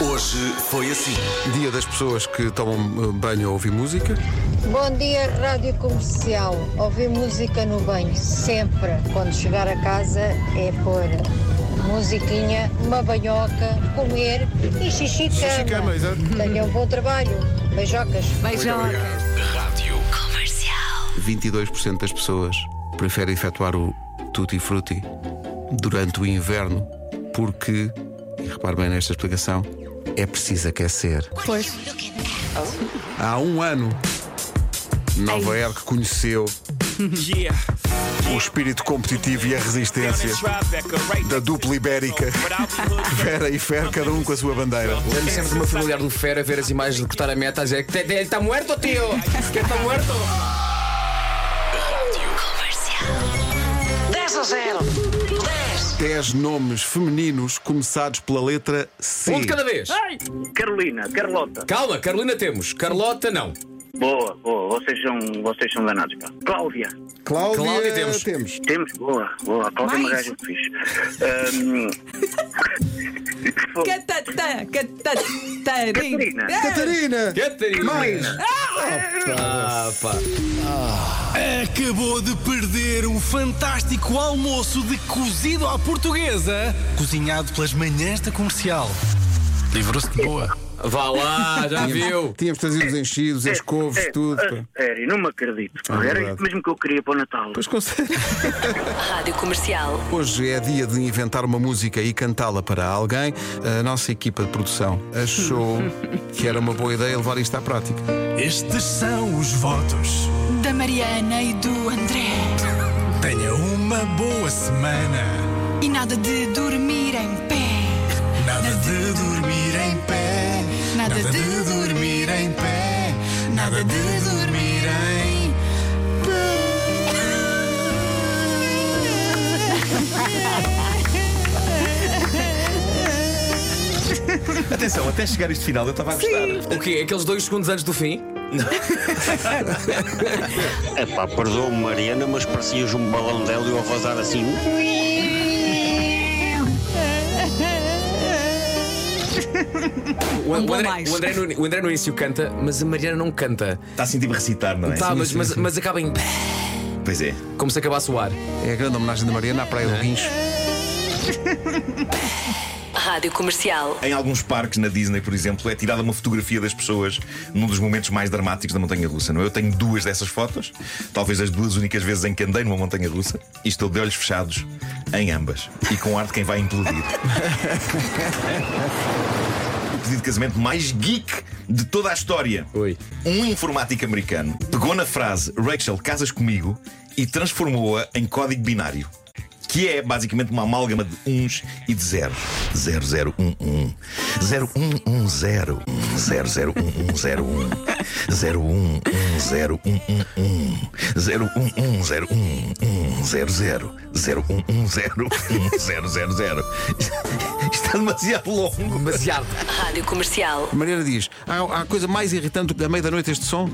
Hoje foi assim. Dia das pessoas que tomam eh, banho a ouvir música. Bom dia, Rádio Comercial. Ouvir música no banho, sempre. Quando chegar a casa é pôr musiquinha, uma banhoca, comer e xixi de Xixi cama. cama, exato. Tenha um bom trabalho. Beijocas. Beijoca. Rádio 22% das pessoas preferem efetuar o tutti frutti durante o inverno porque, repare bem nesta explicação, é preciso aquecer. Pois. Há um ano, Nova Iorque conheceu o espírito competitivo e a resistência da dupla ibérica. Vera e Fer, cada um com a sua bandeira. Lembro sempre do meu familiar do Fera ver as imagens de cortar a meta a dizer que ele está muerto, tio! Que está muerto! 10 a 0. 10. 10 nomes femininos começados pela letra C. Um de cada vez! Carolina, Carlota. Calma, Carolina temos, Carlota não. Boa, boa. Vocês são, vocês são danados, pá. Cláudia. Cláudia, Cláudia temos. temos. Temos, boa, boa. A Cláudia é uma gaja fixe. Ahm, Catatá, catatarina. Catarina. Catarina! Catarina! Mais! Ah, pá. Acabou de perder um fantástico almoço de cozido à portuguesa, cozinhado pelas manhãs da comercial. Livrou-se de boa. Vá lá, já viu? Tínhamos trazido os enchidos, as couves, é, tudo. pá. Sério, não me acredito. pá. É Era verdade. isso mesmo que eu queria para o Natal. Pois consegue. Rádio Comercial. Hoje é dia de inventar uma música e cantá-la para alguém. A nossa equipa de produção achou que era uma boa ideia levar isto à prática. Estes são os votos. Da Mariana e do André. Tenha uma boa semana. E nada de dormir em pé. Nada de dormir em pé. Nada de dormir em pé. Nada de dormir em Atenção, até chegar este final eu estava a gostar. O quê? Aqueles dois segundos antes do fim? É pá, perdoa-me Mariana, mas parecias um balão dela e a vazar assim. O, o André, o, André no, o André no início canta, mas a Mariana não canta. Está a sentir-me recitar, não é? Tá, mas, mas, mas acaba em. Pois é. Como se acabasse o ar. É a grande homenagem da Mariana à Praia do Guincho. Rádio Comercial. Em alguns parques na Disney, por exemplo, é tirada uma fotografia das pessoas num dos momentos mais dramáticos da montanha russa. Não é? Eu tenho duas dessas fotos, talvez as duas únicas vezes em que andei numa montanha russa, e estou de olhos fechados em ambas e com ar de quem vai implodir. o pedido de casamento mais geek de toda a história. Oi. Um informático americano pegou na frase Rachel, casas comigo e transformou-a em código binário. Que é basicamente uma amálgama de uns e de zeros. 0011 0110 001101 011011 01101100 Está demasiado longo. Demasiado. Rádio Comercial. A Mariana diz: há, há coisa mais irritante do que à meia da noite este som?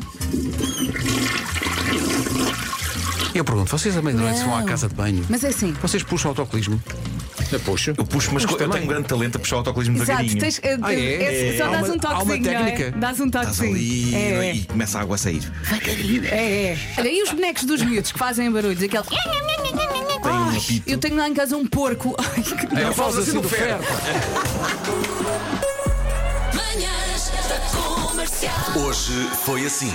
Eu pergunto, vocês à meia da noite vão à casa de banho? Mas é assim. Vocês puxam autocolismo? Eu puxo. Eu puxo, mas Mas eu também. tenho um grande talento a puxar o autocolismo Exato, devagarinho. tens, eh, Ah, é? é- só Há dás uma- um há uma toquezinho, não é? técnica? Dás um Estás toquezinho. ali É, e começa a água a sair. é, é. Olha, e os bonecos dos miúdos que fazem barulhos? Aquele. Ai, apito. eu tenho lá em casa um porco. Ai, que É, eu falo assim do ferro. Hoje foi assim.